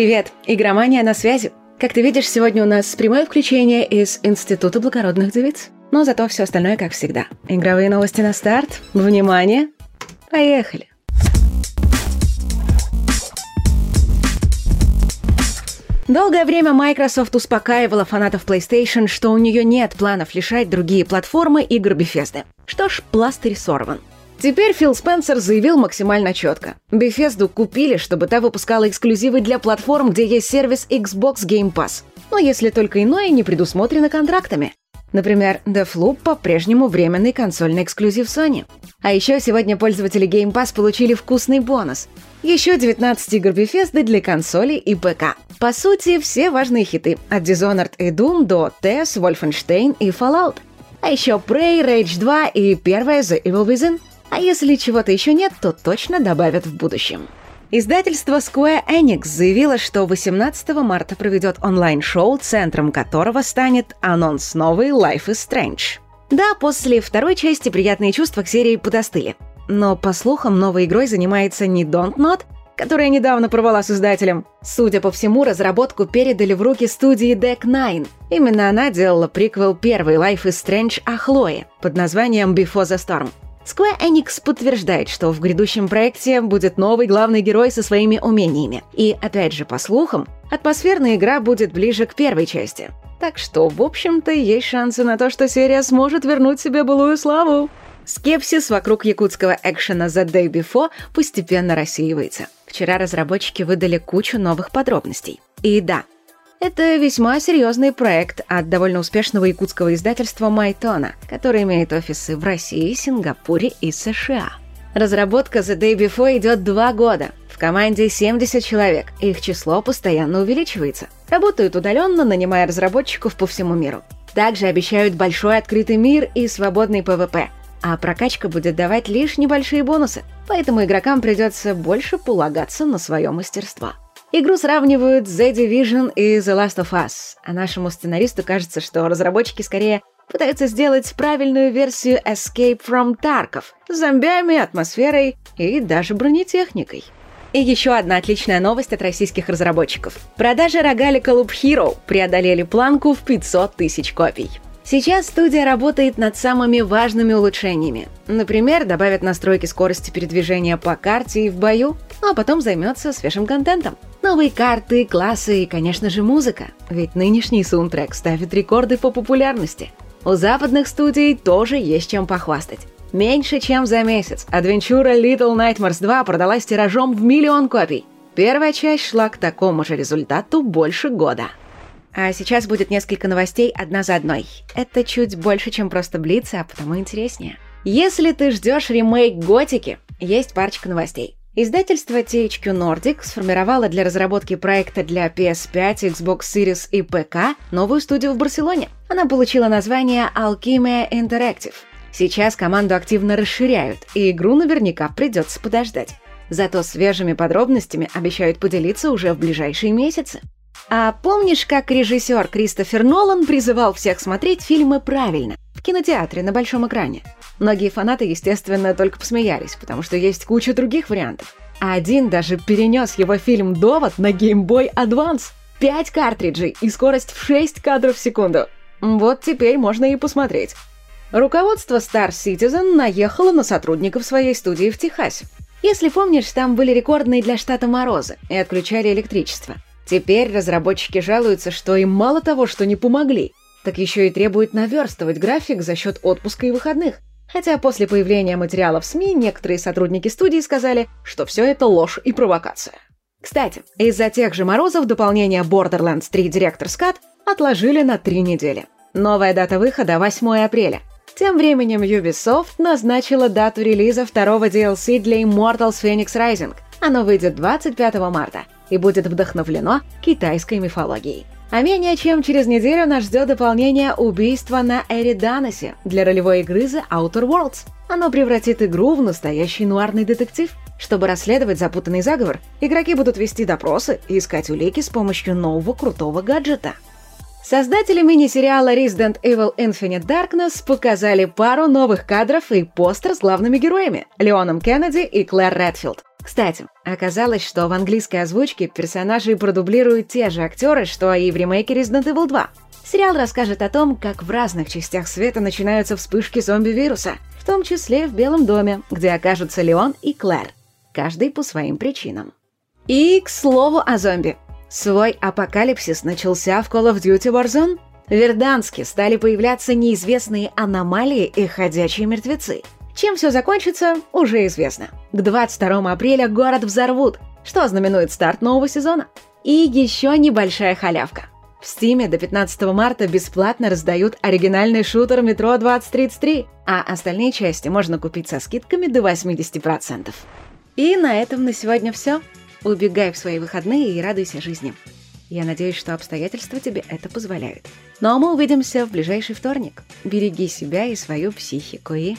Привет, игромания на связи. Как ты видишь, сегодня у нас прямое включение из Института благородных девиц. Но зато все остальное как всегда. Игровые новости на старт. Внимание. Поехали. Долгое время Microsoft успокаивала фанатов PlayStation, что у нее нет планов лишать другие платформы игр Bethesda. Что ж, пластырь сорван. Теперь Фил Спенсер заявил максимально четко. Bethesda купили, чтобы та выпускала эксклюзивы для платформ, где есть сервис Xbox Game Pass. Но если только иное не предусмотрено контрактами. Например, Deathloop по-прежнему временный консольный эксклюзив Sony. А еще сегодня пользователи Game Pass получили вкусный бонус. Еще 19 игр Bethesda для консолей и ПК. По сути, все важные хиты. От Dishonored и Doom до TES, Wolfenstein и Fallout. А еще Prey, Rage 2 и первая The Evil Within – а если чего-то еще нет, то точно добавят в будущем. Издательство Square Enix заявило, что 18 марта проведет онлайн-шоу, центром которого станет анонс новой Life is Strange. Да, после второй части приятные чувства к серии подостыли. Но, по слухам, новой игрой занимается не Don't Not, которая недавно порвала с издателем. Судя по всему, разработку передали в руки студии Deck Nine. Именно она делала приквел первой Life is Strange о Хлое под названием Before the Storm. Square Enix подтверждает, что в грядущем проекте будет новый главный герой со своими умениями. И, опять же, по слухам, атмосферная игра будет ближе к первой части. Так что, в общем-то, есть шансы на то, что серия сможет вернуть себе былую славу. Скепсис вокруг якутского экшена The Day Before постепенно рассеивается. Вчера разработчики выдали кучу новых подробностей. И да, это весьма серьезный проект от довольно успешного якутского издательства Майтона, который имеет офисы в России, Сингапуре и США. Разработка The Day Before идет два года. В команде 70 человек, их число постоянно увеличивается. Работают удаленно, нанимая разработчиков по всему миру. Также обещают большой открытый мир и свободный PvP. А прокачка будет давать лишь небольшие бонусы, поэтому игрокам придется больше полагаться на свое мастерство. Игру сравнивают с The Division и The Last of Us, а нашему сценаристу кажется, что разработчики скорее пытаются сделать правильную версию Escape from Tarkov с зомбями, атмосферой и даже бронетехникой. И еще одна отличная новость от российских разработчиков. Продажи рогалика Loop Hero преодолели планку в 500 тысяч копий. Сейчас студия работает над самыми важными улучшениями. Например, добавят настройки скорости передвижения по карте и в бою, а потом займется свежим контентом. Новые карты, классы и, конечно же, музыка. Ведь нынешний саундтрек ставит рекорды по популярности. У западных студий тоже есть чем похвастать. Меньше чем за месяц Адвенчура Little Nightmares 2 продалась тиражом в миллион копий. Первая часть шла к такому же результату больше года. А сейчас будет несколько новостей одна за одной. Это чуть больше, чем просто блицы, а потому интереснее. Если ты ждешь ремейк Готики, есть парочка новостей. Издательство THQ Nordic сформировало для разработки проекта для PS5, Xbox Series и ПК новую студию в Барселоне. Она получила название Alchemia Interactive. Сейчас команду активно расширяют, и игру наверняка придется подождать. Зато свежими подробностями обещают поделиться уже в ближайшие месяцы. А помнишь, как режиссер Кристофер Нолан призывал всех смотреть фильмы правильно, в кинотеатре на большом экране? Многие фанаты, естественно, только посмеялись, потому что есть куча других вариантов. А один даже перенес его фильм «Довод» на Game Boy Advance. 5 картриджей и скорость в 6 кадров в секунду. Вот теперь можно и посмотреть. Руководство Star Citizen наехало на сотрудников своей студии в Техасе. Если помнишь, там были рекордные для штата морозы и отключали электричество – Теперь разработчики жалуются, что им мало того, что не помогли, так еще и требуют наверстывать график за счет отпуска и выходных. Хотя после появления материалов в СМИ некоторые сотрудники студии сказали, что все это ложь и провокация. Кстати, из-за тех же морозов дополнение Borderlands 3 Director's Cut отложили на три недели. Новая дата выхода – 8 апреля. Тем временем Ubisoft назначила дату релиза второго DLC для Immortals Phoenix Rising. Оно выйдет 25 марта – и будет вдохновлено китайской мифологией. А менее чем через неделю нас ждет дополнение «Убийства на Эриданосе» для ролевой игры The Outer Worlds. Оно превратит игру в настоящий нуарный детектив. Чтобы расследовать запутанный заговор, игроки будут вести допросы и искать улики с помощью нового крутого гаджета. Создатели мини-сериала Resident Evil Infinite Darkness показали пару новых кадров и постер с главными героями – Леоном Кеннеди и Клэр Редфилд. Кстати, оказалось, что в английской озвучке персонажей продублируют те же актеры, что и в ремейке Resident Evil 2. Сериал расскажет о том, как в разных частях света начинаются вспышки зомби-вируса, в том числе в Белом доме, где окажутся Леон и Клэр, каждый по своим причинам. И, к слову о зомби. Свой апокалипсис начался в Call of Duty Warzone. В Верданске стали появляться неизвестные аномалии и ходячие мертвецы. Чем все закончится, уже известно. К 22 апреля город взорвут, что знаменует старт нового сезона. И еще небольшая халявка. В Стиме до 15 марта бесплатно раздают оригинальный шутер «Метро 2033», а остальные части можно купить со скидками до 80%. И на этом на сегодня все. Убегай в свои выходные и радуйся жизни. Я надеюсь, что обстоятельства тебе это позволяют. Ну а мы увидимся в ближайший вторник. Береги себя и свою психику и